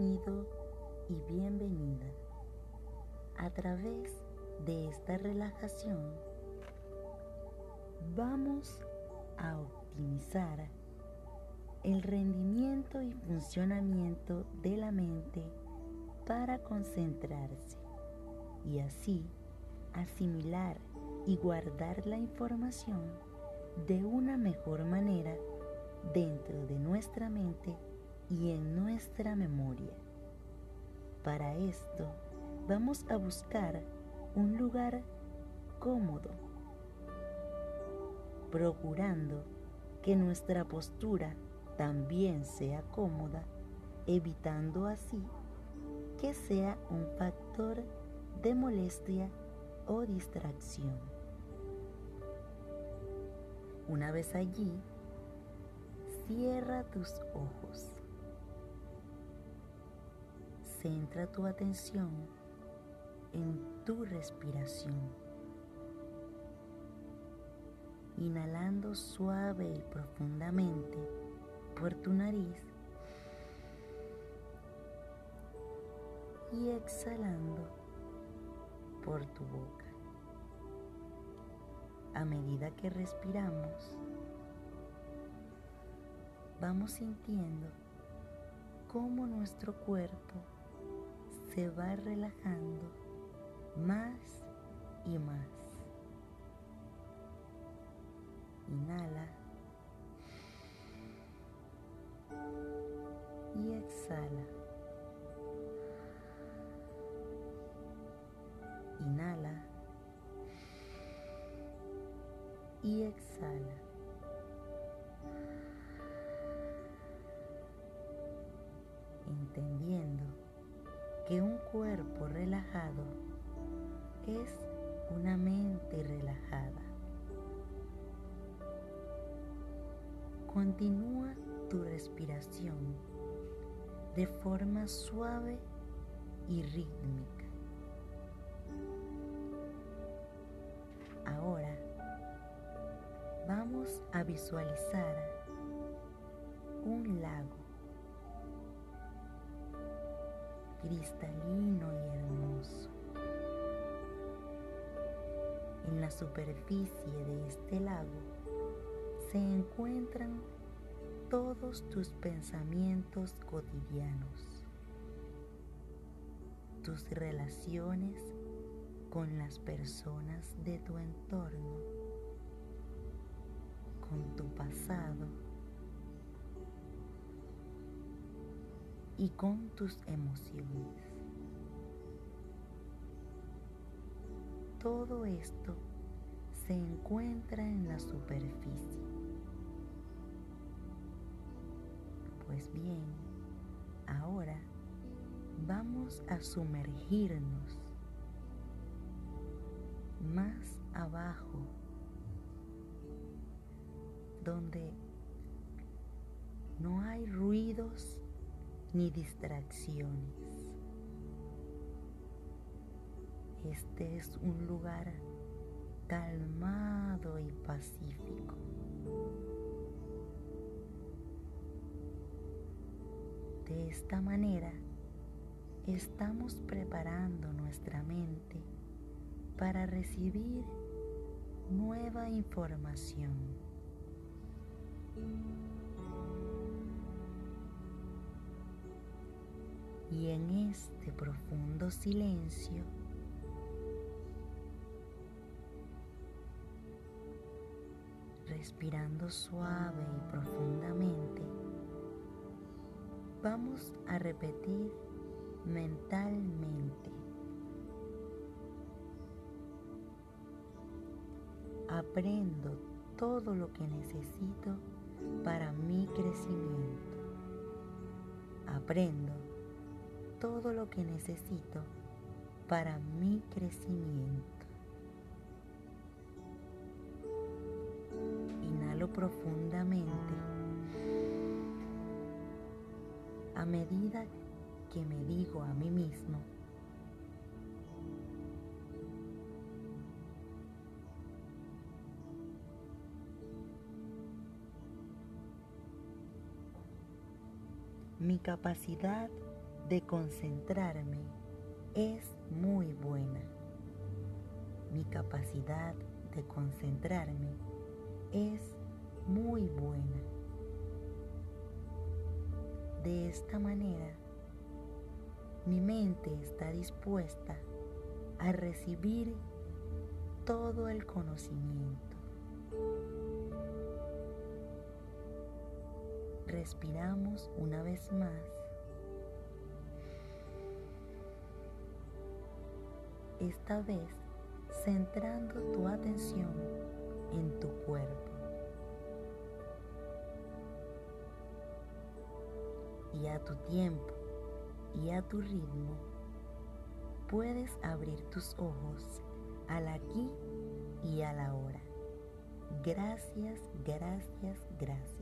Bienvenido y bienvenida. A través de esta relajación vamos a optimizar el rendimiento y funcionamiento de la mente para concentrarse y así asimilar y guardar la información de una mejor manera dentro de nuestra mente y en nuestra memoria. Para esto vamos a buscar un lugar cómodo, procurando que nuestra postura también sea cómoda, evitando así que sea un factor de molestia o distracción. Una vez allí, cierra tus ojos. Centra tu atención en tu respiración. Inhalando suave y profundamente por tu nariz y exhalando por tu boca. A medida que respiramos, vamos sintiendo cómo nuestro cuerpo se va relajando más y más. Inhala y exhala. Inhala y exhala. Entendiendo que un cuerpo relajado es una mente relajada. Continúa tu respiración de forma suave y rítmica. Ahora vamos a visualizar cristalino y hermoso. En la superficie de este lago se encuentran todos tus pensamientos cotidianos, tus relaciones con las personas de tu entorno, con tu pasado y con tus emociones. Todo esto se encuentra en la superficie. Pues bien, ahora vamos a sumergirnos más abajo, donde no hay ruidos ni distracciones. Este es un lugar calmado y pacífico. De esta manera, estamos preparando nuestra mente para recibir nueva información. Y en este profundo silencio, respirando suave y profundamente, vamos a repetir mentalmente. Aprendo todo lo que necesito para mi crecimiento. Aprendo todo lo que necesito para mi crecimiento. Inhalo profundamente a medida que me digo a mí mismo, mi capacidad de concentrarme es muy buena. Mi capacidad de concentrarme es muy buena. De esta manera, mi mente está dispuesta a recibir todo el conocimiento. Respiramos una vez más. Esta vez centrando tu atención en tu cuerpo. Y a tu tiempo y a tu ritmo puedes abrir tus ojos al aquí y a la hora. Gracias, gracias, gracias.